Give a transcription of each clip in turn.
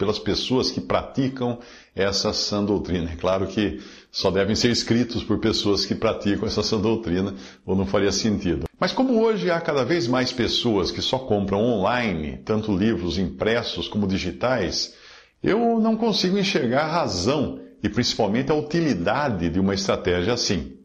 pelas pessoas que praticam essa sã doutrina. É claro que só devem ser escritos por pessoas que praticam essa sã doutrina, ou não faria sentido. Mas como hoje há cada vez mais pessoas que só compram online, tanto livros impressos como digitais, eu não consigo enxergar a razão e principalmente a utilidade de uma estratégia assim.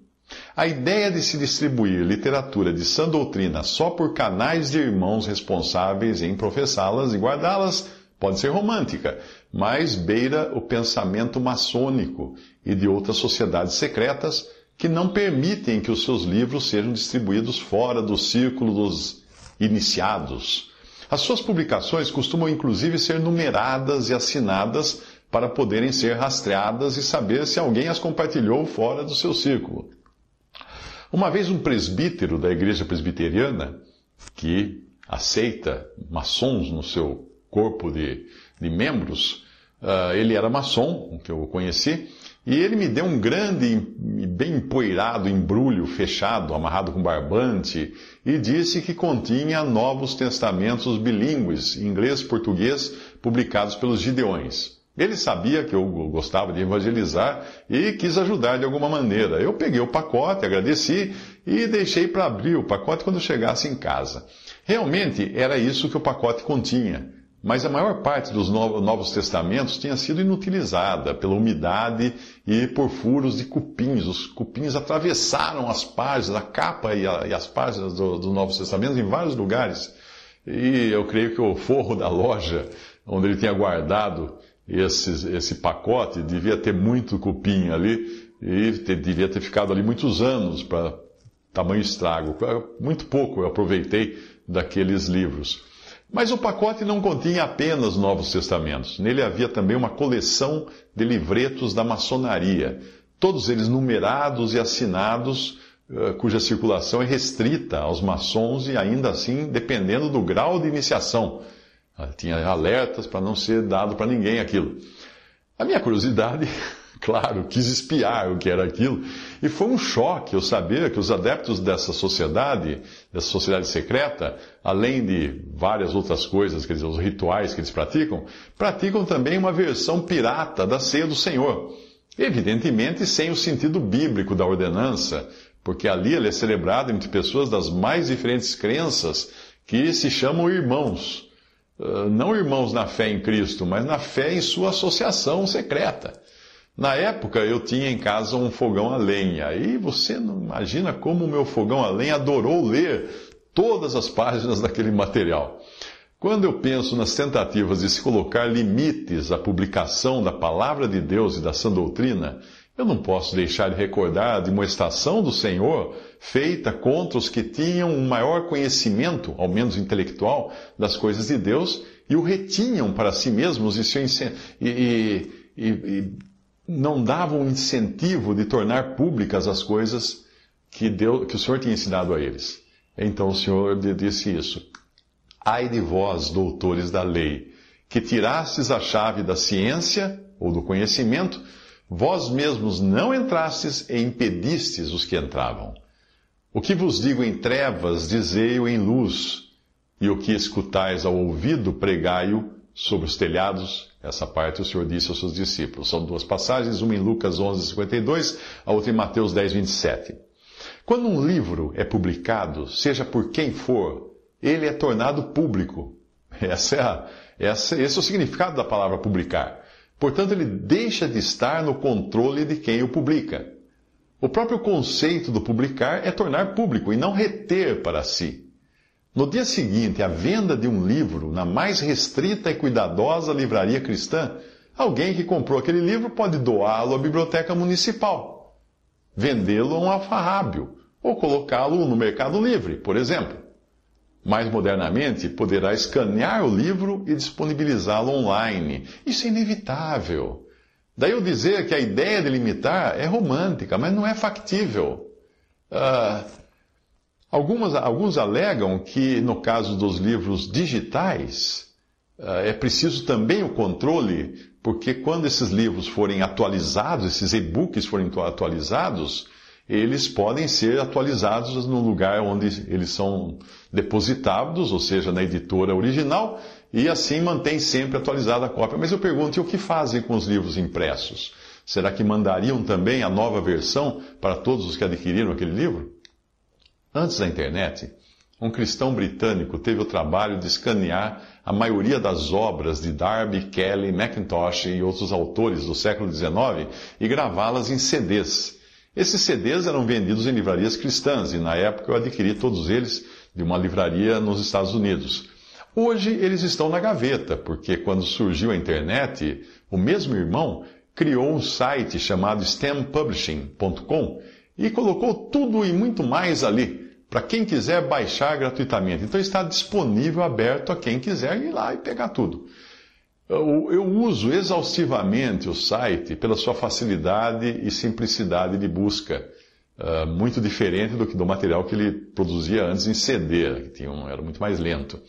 A ideia de se distribuir literatura de sã doutrina só por canais de irmãos responsáveis em professá-las e guardá-las pode ser romântica, mas beira o pensamento maçônico e de outras sociedades secretas que não permitem que os seus livros sejam distribuídos fora do círculo dos iniciados. As suas publicações costumam inclusive ser numeradas e assinadas para poderem ser rastreadas e saber se alguém as compartilhou fora do seu círculo. Uma vez um presbítero da igreja presbiteriana, que aceita maçons no seu corpo de, de membros, uh, ele era maçom, que eu conheci, e ele me deu um grande e bem empoeirado embrulho fechado, amarrado com barbante, e disse que continha novos testamentos bilíngues, inglês e português, publicados pelos Gideões. Ele sabia que eu gostava de evangelizar e quis ajudar de alguma maneira. Eu peguei o pacote, agradeci e deixei para abrir o pacote quando chegasse em casa. Realmente era isso que o pacote continha, mas a maior parte dos Novos Testamentos tinha sido inutilizada pela umidade e por furos de cupins. Os cupins atravessaram as páginas, a capa e, a, e as páginas dos do Novos Testamentos em vários lugares. E eu creio que o forro da loja, onde ele tinha guardado esse, esse pacote devia ter muito cupim ali e devia ter ficado ali muitos anos para tamanho estrago. Muito pouco eu aproveitei daqueles livros. Mas o pacote não continha apenas Novos Testamentos. Nele havia também uma coleção de livretos da maçonaria, todos eles numerados e assinados, eh, cuja circulação é restrita aos maçons e ainda assim dependendo do grau de iniciação. Tinha alertas para não ser dado para ninguém aquilo. A minha curiosidade, claro, quis espiar o que era aquilo, e foi um choque eu saber que os adeptos dessa sociedade, dessa sociedade secreta, além de várias outras coisas, quer dizer, os rituais que eles praticam, praticam também uma versão pirata da ceia do Senhor. Evidentemente sem o sentido bíblico da ordenança, porque ali ele é celebrado entre pessoas das mais diferentes crenças que se chamam irmãos. Ah, não irmãos na fé em Cristo, mas na fé em sua associação secreta. Na época eu tinha em casa um fogão a lenha, e você não imagina como o meu fogão a lenha adorou ler todas as páginas daquele material. Quando eu penso nas tentativas de se colocar limites à publicação da palavra de Deus e da sã doutrina, eu não posso deixar de recordar a demonstração do Senhor feita contra os que tinham um maior conhecimento, ao menos intelectual, das coisas de Deus e o retinham para si mesmos e, e, e, e não davam incentivo de tornar públicas as coisas que, Deus, que o Senhor tinha ensinado a eles. Então o Senhor disse isso. Ai de vós, doutores da lei, que tirastes a chave da ciência ou do conhecimento, Vós mesmos não entrastes e impedistes os que entravam. O que vos digo em trevas, dizei-o em luz, e o que escutais ao ouvido, pregai-o sobre os telhados. Essa parte o Senhor disse aos seus discípulos. São duas passagens, uma em Lucas 11, 52, a outra em Mateus 10, 27. Quando um livro é publicado, seja por quem for, ele é tornado público. Essa é a, essa, esse é o significado da palavra publicar. Portanto, ele deixa de estar no controle de quem o publica. O próprio conceito do publicar é tornar público e não reter para si. No dia seguinte, a venda de um livro na mais restrita e cuidadosa livraria cristã, alguém que comprou aquele livro pode doá-lo à biblioteca municipal, vendê-lo a um alfarrábio ou colocá-lo no Mercado Livre, por exemplo. Mais modernamente, poderá escanear o livro e disponibilizá-lo online. Isso é inevitável. Daí eu dizer que a ideia de limitar é romântica, mas não é factível. Uh, algumas, alguns alegam que, no caso dos livros digitais, uh, é preciso também o controle, porque quando esses livros forem atualizados, esses e-books forem atualizados, eles podem ser atualizados no lugar onde eles são depositados, ou seja, na editora original, e assim mantém sempre atualizada a cópia. Mas eu pergunto, e o que fazem com os livros impressos? Será que mandariam também a nova versão para todos os que adquiriram aquele livro? Antes da internet, um cristão britânico teve o trabalho de escanear a maioria das obras de Darby, Kelly, Mackintosh e outros autores do século XIX e gravá-las em CDs esses CDs eram vendidos em livrarias cristãs e na época eu adquiri todos eles de uma livraria nos Estados Unidos. Hoje eles estão na gaveta, porque quando surgiu a internet, o mesmo irmão criou um site chamado stempublishing.com e colocou tudo e muito mais ali, para quem quiser baixar gratuitamente. Então está disponível, aberto a quem quiser ir lá e pegar tudo. Eu, eu, uso exaustivamente o site pela sua facilidade e simplicidade de busca, uh, muito diferente do do material que ele produzia antes em CD, que tinha um, era muito mais lento.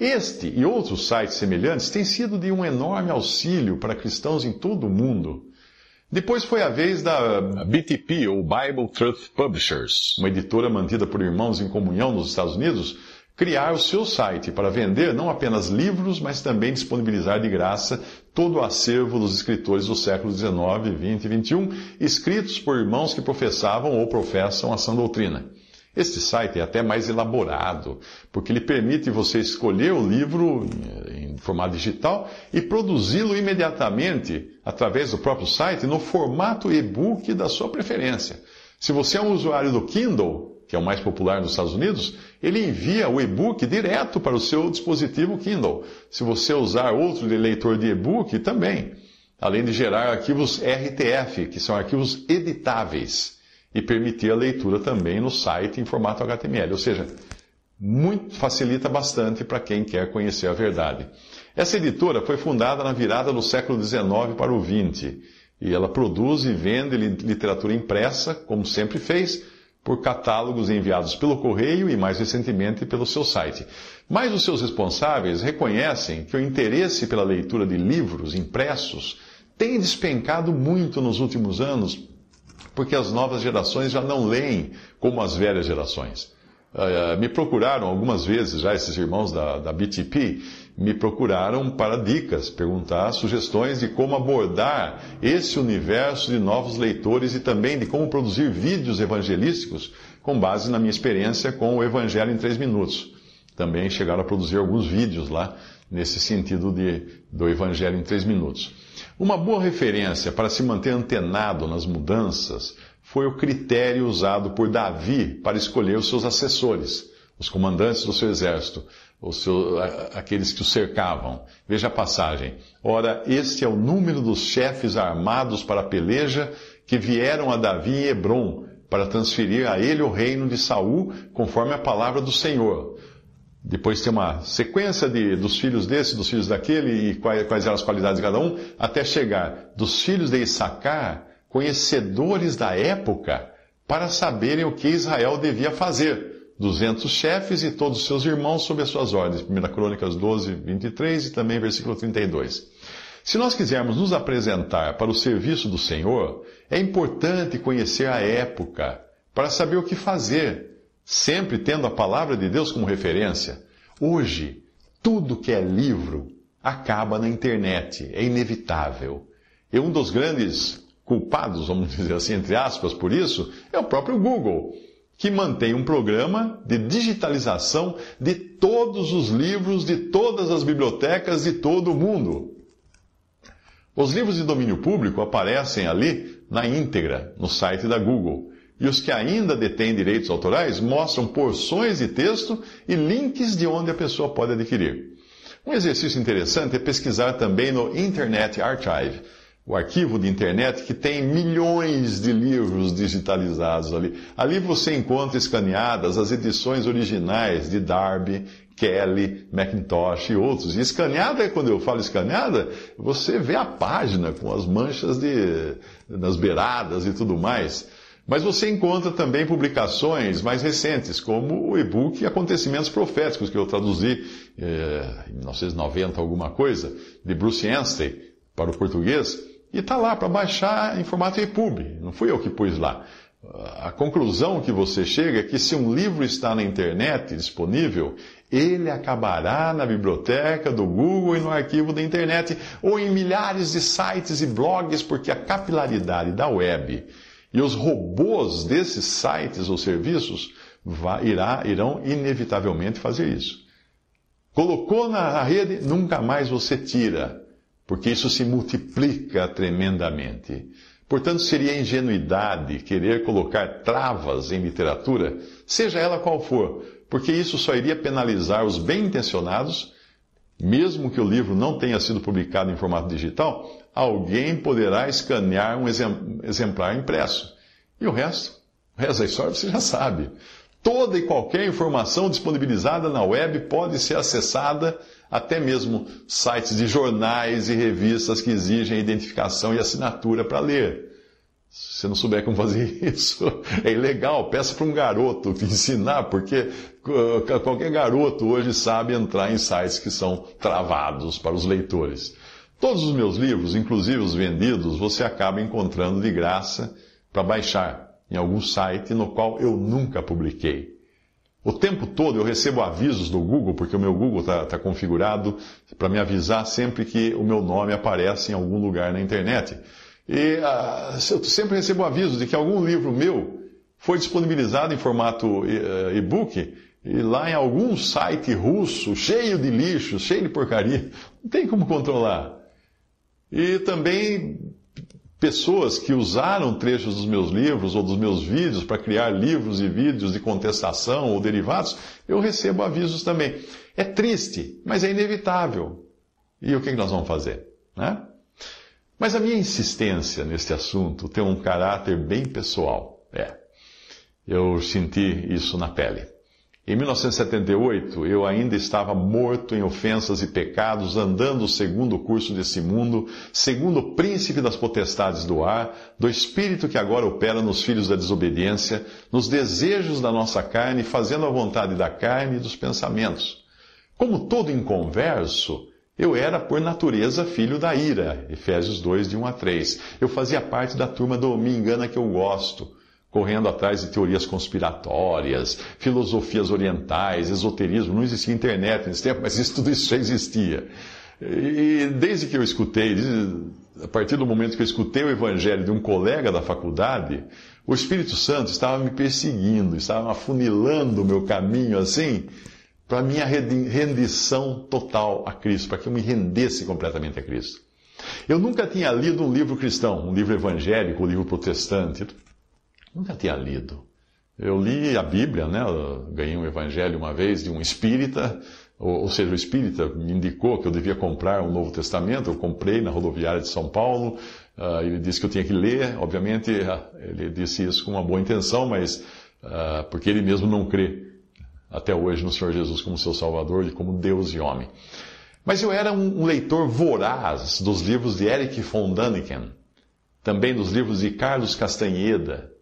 Este e outros sites semelhantes têm sido de um enorme auxílio para cristãos em todo o mundo. Depois foi a vez da BTP, ou Bible Truth Publishers, uma editora mantida por irmãos em comunhão nos Estados Unidos, criar o seu site para vender não apenas livros, mas também disponibilizar de graça todo o acervo dos escritores do século XIX, XX e XXI, escritos por irmãos que professavam ou professam a sã doutrina. Este site é até mais elaborado, porque ele permite você escolher o livro em formato digital e produzi-lo imediatamente através do próprio site no formato e-book da sua preferência. Se você é um usuário do Kindle, que é o mais popular nos Estados Unidos, ele envia o e-book direto para o seu dispositivo Kindle. Se você usar outro leitor de e-book, também. Além de gerar arquivos RTF, que são arquivos editáveis, e permitir a leitura também no site em formato HTML. Ou seja, muito facilita bastante para quem quer conhecer a verdade. Essa editora foi fundada na virada do século XIX para o XX, e ela produz e vende literatura impressa, como sempre fez, por catálogos enviados pelo correio e, mais recentemente, pelo seu site. Mas os seus responsáveis reconhecem que o interesse pela leitura de livros impressos tem despencado muito nos últimos anos, porque as novas gerações já não leem como as velhas gerações. Uh, me procuraram algumas vezes já esses irmãos da, da BTP me procuraram para dicas, perguntar sugestões de como abordar esse universo de novos leitores e também de como produzir vídeos evangelísticos com base na minha experiência com o Evangelho em 3 minutos. Também chegaram a produzir alguns vídeos lá nesse sentido de, do Evangelho em 3 minutos. Uma boa referência para se manter antenado nas mudanças foi o critério usado por Davi para escolher os seus assessores, os comandantes do seu exército seu, aqueles que o cercavam. Veja a passagem. Ora, este é o número dos chefes armados para a peleja que vieram a Davi em Hebron para transferir a ele o reino de Saul, conforme a palavra do Senhor. Depois tem uma sequência de, dos filhos desse, dos filhos daquele, e quais, quais eram as qualidades de cada um, até chegar dos filhos de Issacar, conhecedores da época, para saberem o que Israel devia fazer 200 chefes e todos os seus irmãos sob as suas ordens. 1 Crônicas 12, 23 e também versículo 32. Se nós quisermos nos apresentar para o serviço do Senhor, é importante conhecer a época para saber o que fazer, sempre tendo a palavra de Deus como referência. Hoje, tudo que é livro acaba na internet, é inevitável. E um dos grandes culpados, vamos dizer assim, entre aspas, por isso, é o próprio Google que mantém um programa de digitalização de todos os livros de todas as bibliotecas de todo o mundo. Os livros de domínio público aparecem ali na íntegra no site da Google. E os que ainda detêm direitos autorais mostram porções de texto e links de onde a pessoa pode adquirir. Um exercício interessante é pesquisar também no Internet Archive, o arquivo de internet que tem milhões de livros digitalizados ali. Ali você encontra escaneadas as edições originais de Darby, Kelly, Macintosh e outros. E escaneada, quando eu falo escaneada, você vê a página com as manchas de, nas beiradas e tudo mais. Mas você encontra também publicações mais recentes, como o e-book Acontecimentos Proféticos, que eu traduzi eh, em 1990, alguma coisa, de Bruce Anstey para o português, e está lá para baixar em formato EPUB. Não fui eu que pus lá. A conclusão que você chega é que se um livro está na internet disponível, ele acabará na biblioteca do Google e no arquivo da internet, ou em milhares de sites e blogs, porque a capilaridade da web e os robôs desses sites ou serviços irá, irão inevitavelmente fazer isso. Colocou na rede, nunca mais você tira, porque isso se multiplica tremendamente. Portanto, seria ingenuidade querer colocar travas em literatura, seja ela qual for, porque isso só iria penalizar os bem-intencionados, mesmo que o livro não tenha sido publicado em formato digital, alguém poderá escanear um exemplar impresso. E o resto? O resto da história você já sabe. Toda e qualquer informação disponibilizada na web pode ser acessada, até mesmo sites de jornais e revistas que exigem identificação e assinatura para ler. Se você não souber como fazer isso, é ilegal. Peça para um garoto te ensinar, porque uh, qualquer garoto hoje sabe entrar em sites que são travados para os leitores. Todos os meus livros, inclusive os vendidos, você acaba encontrando de graça para baixar em algum site no qual eu nunca publiquei. O tempo todo eu recebo avisos do Google, porque o meu Google está tá configurado para me avisar sempre que o meu nome aparece em algum lugar na internet. E uh, eu sempre recebo avisos de que algum livro meu foi disponibilizado em formato uh, e-book e lá em algum site russo, cheio de lixo, cheio de porcaria. Não tem como controlar. E também pessoas que usaram trechos dos meus livros ou dos meus vídeos para criar livros e vídeos de contestação ou derivados, eu recebo avisos também. É triste, mas é inevitável. E o que nós vamos fazer? Né? Mas a minha insistência neste assunto tem um caráter bem pessoal. É. Eu senti isso na pele. Em 1978, eu ainda estava morto em ofensas e pecados, andando segundo o curso desse mundo, segundo o príncipe das potestades do ar, do espírito que agora opera nos filhos da desobediência, nos desejos da nossa carne, fazendo a vontade da carne e dos pensamentos. Como todo inconverso, eu era por natureza filho da ira. Efésios 2, de 1 a 3. Eu fazia parte da turma do me engana que eu gosto correndo atrás de teorias conspiratórias, filosofias orientais, esoterismo. Não existia internet nesse tempo, mas isso, tudo isso já existia. E desde que eu escutei, a partir do momento que eu escutei o evangelho de um colega da faculdade, o Espírito Santo estava me perseguindo, estava afunilando o meu caminho assim, para minha rendição total a Cristo, para que eu me rendesse completamente a Cristo. Eu nunca tinha lido um livro cristão, um livro evangélico, um livro protestante. Nunca tinha lido. Eu li a Bíblia, né? Eu ganhei um evangelho uma vez de um espírita, ou, ou, seja, o espírita me indicou que eu devia comprar um Novo Testamento. Eu comprei na rodoviária de São Paulo. Uh, ele disse que eu tinha que ler. Obviamente, uh, ele disse isso com uma boa intenção, mas uh, porque ele mesmo não crê até hoje no Senhor Jesus como seu Salvador e como Deus e homem. Mas eu era um, leitor voraz dos livros de Eric von Daniken, também dos livros de Carlos Castanheda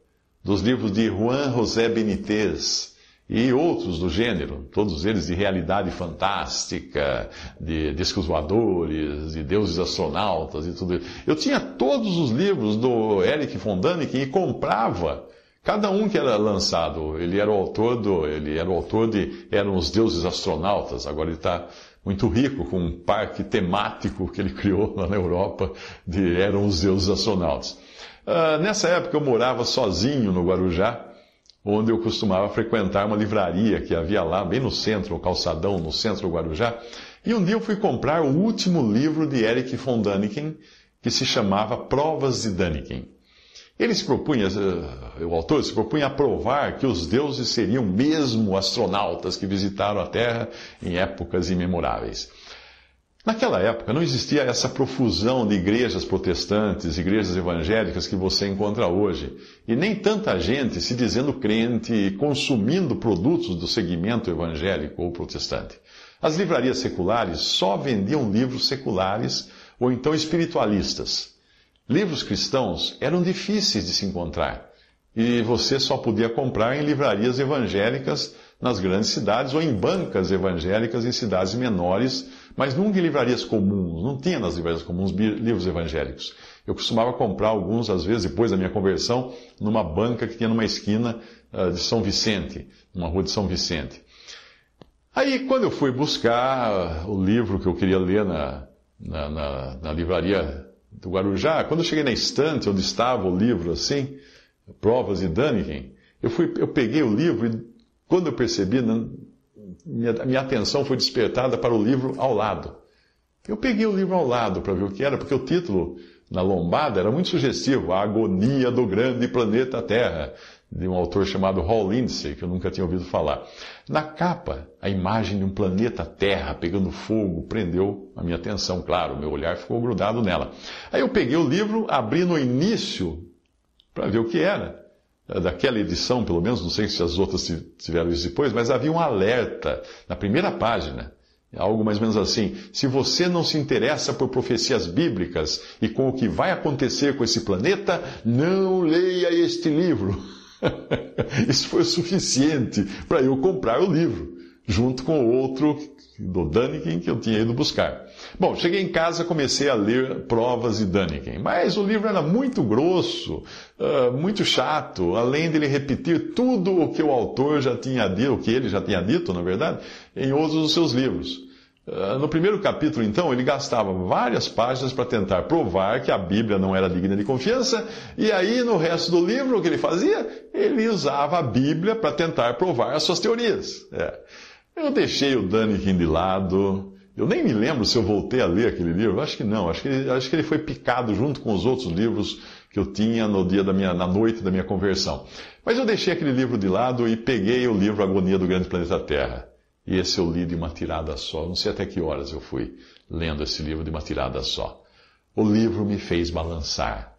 dos livros de Juan José Benitez e outros do gênero, todos eles de realidade fantástica, de discos voadores, de deuses astronautas e tudo isso. Eu tinha todos os livros do Eric von Däniken e comprava cada um que era lançado. Ele era o autor do, ele era o autor de eram os deuses astronautas. Agora ele está muito rico com um parque temático que ele criou lá na Europa de eram os deuses astronautas. Uh, nessa época eu morava sozinho no Guarujá, onde eu costumava frequentar uma livraria que havia lá, bem no centro, no calçadão, no centro do Guarujá. E um dia eu fui comprar o último livro de Eric von Däniken, que se chamava Provas de Däniken. Ele se propunha, eh, o autor se propunha a provar que os deuses seriam mesmo astronautas que visitaram a Terra em épocas imemoráveis. Naquela época não existia essa profusão de igrejas protestantes, igrejas evangélicas que você encontra hoje, e nem tanta gente se dizendo crente e consumindo produtos do segmento evangélico ou protestante. As livrarias seculares só vendiam livros seculares ou então espiritualistas. Livros cristãos eram difíceis de se encontrar e você só podia comprar em livrarias evangélicas nas grandes cidades ou em bancas evangélicas em cidades menores, mas nunca em livrarias comuns. Não tinha nas livrarias comuns livros evangélicos. Eu costumava comprar alguns, às vezes, depois da minha conversão, numa banca que tinha numa esquina uh, de São Vicente, numa rua de São Vicente. Aí, quando eu fui buscar o livro que eu queria ler na, na, na, na livraria do Guarujá, quando eu cheguei na estante onde estava o livro assim, Provas de Daniken, eu, fui, eu peguei o livro e quando eu percebi, minha, minha atenção foi despertada para o livro ao lado. Eu peguei o livro ao lado para ver o que era, porque o título na lombada era muito sugestivo, A Agonia do Grande Planeta Terra, de um autor chamado Hall Lindsey, que eu nunca tinha ouvido falar. Na capa, a imagem de um planeta Terra pegando fogo prendeu a minha atenção, claro, meu olhar ficou grudado nela. Aí eu peguei o livro, abri no início para ver o que era. Daquela edição, pelo menos, não sei se as outras tiveram isso depois, mas havia um alerta na primeira página. Algo mais ou menos assim: se você não se interessa por profecias bíblicas e com o que vai acontecer com esse planeta, não leia este livro. Isso foi o suficiente para eu comprar o livro, junto com outro do Daniken que eu tinha ido buscar. Bom, cheguei em casa, comecei a ler Provas de Daniken, mas o livro era muito grosso, uh, muito chato, além de ele repetir tudo o que o autor já tinha dito, o que ele já tinha dito, na verdade, em outros dos seus livros. Uh, no primeiro capítulo, então, ele gastava várias páginas para tentar provar que a Bíblia não era digna de confiança, e aí no resto do livro, o que ele fazia? Ele usava a Bíblia para tentar provar as suas teorias. É. Eu deixei o Daniken de lado. Eu nem me lembro se eu voltei a ler aquele livro. Acho que não. Acho que, ele, acho que ele foi picado junto com os outros livros que eu tinha no dia da minha, na noite da minha conversão. Mas eu deixei aquele livro de lado e peguei o livro Agonia do Grande Planeta Terra. E esse eu li de uma tirada só. Não sei até que horas eu fui lendo esse livro de uma tirada só. O livro me fez balançar.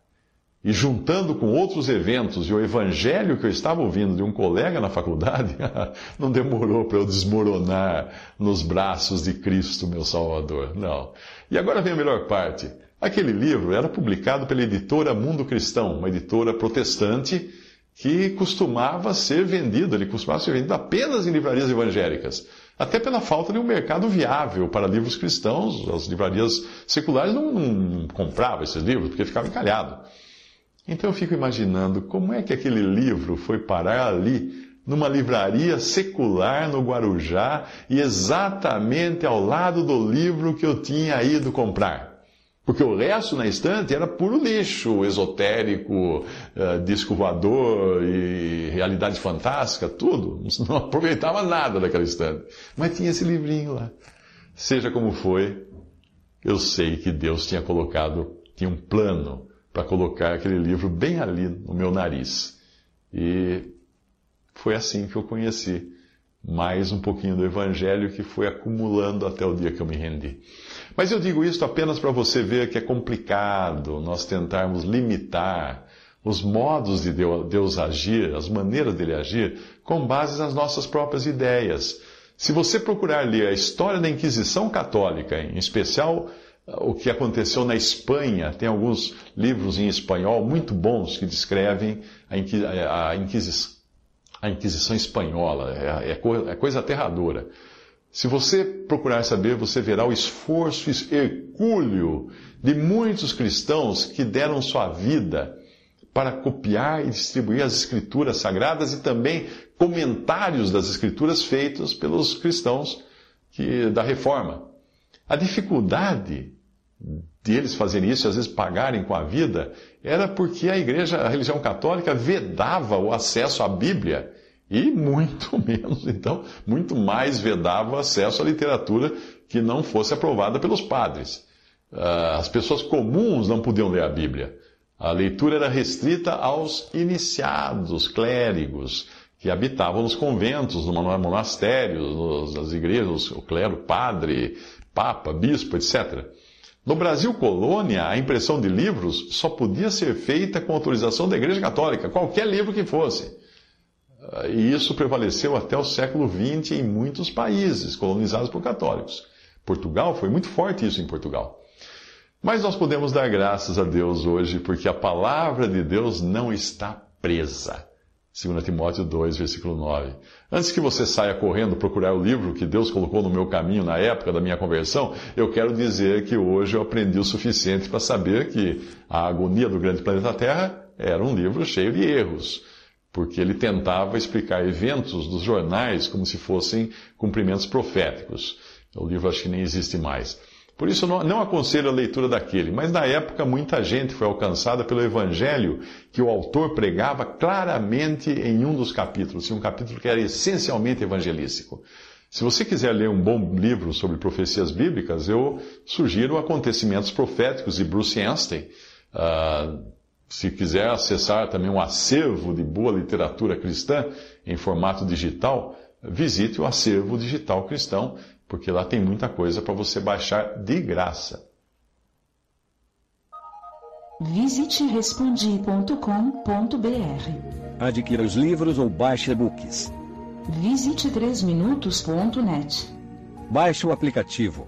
E juntando com outros eventos e o evangelho que eu estava ouvindo de um colega na faculdade, não demorou para eu desmoronar nos braços de Cristo, meu Salvador. Não. E agora vem a melhor parte. Aquele livro era publicado pela editora Mundo Cristão, uma editora protestante que costumava ser vendido, ele costumava ser vendido apenas em livrarias evangélicas. Até pela falta de um mercado viável para livros cristãos, as livrarias seculares não, não compravam esses livros porque ficava encalhado. Então eu fico imaginando como é que aquele livro foi parar ali, numa livraria secular no Guarujá, e exatamente ao lado do livro que eu tinha ido comprar. Porque o resto na estante era puro lixo, esotérico, uh, disco voador e realidade fantástica, tudo. Não aproveitava nada daquela estante. Mas tinha esse livrinho lá. Seja como foi, eu sei que Deus tinha colocado, tinha um plano para colocar aquele livro bem ali no meu nariz. E foi assim que eu conheci mais um pouquinho do Evangelho que foi acumulando até o dia que eu me rendi. Mas eu digo isso apenas para você ver que é complicado nós tentarmos limitar os modos de Deus agir, as maneiras dele agir, com base nas nossas próprias ideias. Se você procurar ler a história da Inquisição Católica, em especial o que aconteceu na Espanha. Tem alguns livros em espanhol muito bons que descrevem a, Inquis a, Inquis a Inquisição Espanhola. É, é, é, coisa aterradora. Se você procurar saber, você verá o esforço hercúleo de muitos cristãos que deram sua vida para copiar e distribuir as escrituras sagradas e também comentários das escrituras feitos pelos cristãos que, da reforma. A dificuldade de eles fazerem isso às vezes pagarem com a vida, era porque a igreja, a religião católica vedava o acesso à Bíblia e muito menos, então, muito mais vedava o acesso à literatura que não fosse aprovada pelos padres. Ah, as pessoas comuns não podiam ler a Bíblia. A leitura era restrita aos iniciados, clérigos, que habitavam nos conventos, nos monastérios, nas igrejas, o clero, padre, papa, bispo, etc. No Brasil colônia, a impressão de livros só podia ser feita com autorização da Igreja Católica, qualquer livro que fosse. Ah, e isso prevaleceu até o século XX em muitos países colonizados por católicos. Portugal, foi muito forte isso em Portugal. Mas nós podemos dar graças a Deus hoje, porque a palavra de Deus não está presa. 2 Timóteo 2, versículo 9. Antes que você saia correndo procurar o livro que Deus colocou no meu caminho na época da minha conversão, eu quero dizer que hoje eu aprendi o suficiente para saber que A Agonia do Grande Planeta Terra era um livro cheio de erros, porque ele tentava explicar eventos dos jornais como se fossem cumprimentos proféticos. O livro acho que nem existe mais. Por isso, não, não aconselho a leitura daquele, mas na época muita gente foi alcançada pelo evangelho que o autor pregava claramente em um dos capítulos, um capítulo que era essencialmente evangelístico. Se você quiser ler um bom livro sobre profecias bíblicas, eu sugiro Acontecimentos Proféticos de Bruce Anstey. Uh, se quiser acessar também um acervo de boa literatura cristã em formato digital, visite o acervo digital cristão porque lá tem muita coisa para você baixar de graça. Visite respondi.com.br. Adquira os livros ou baixe e-books. Visite 3minutos.net. Baixe o aplicativo.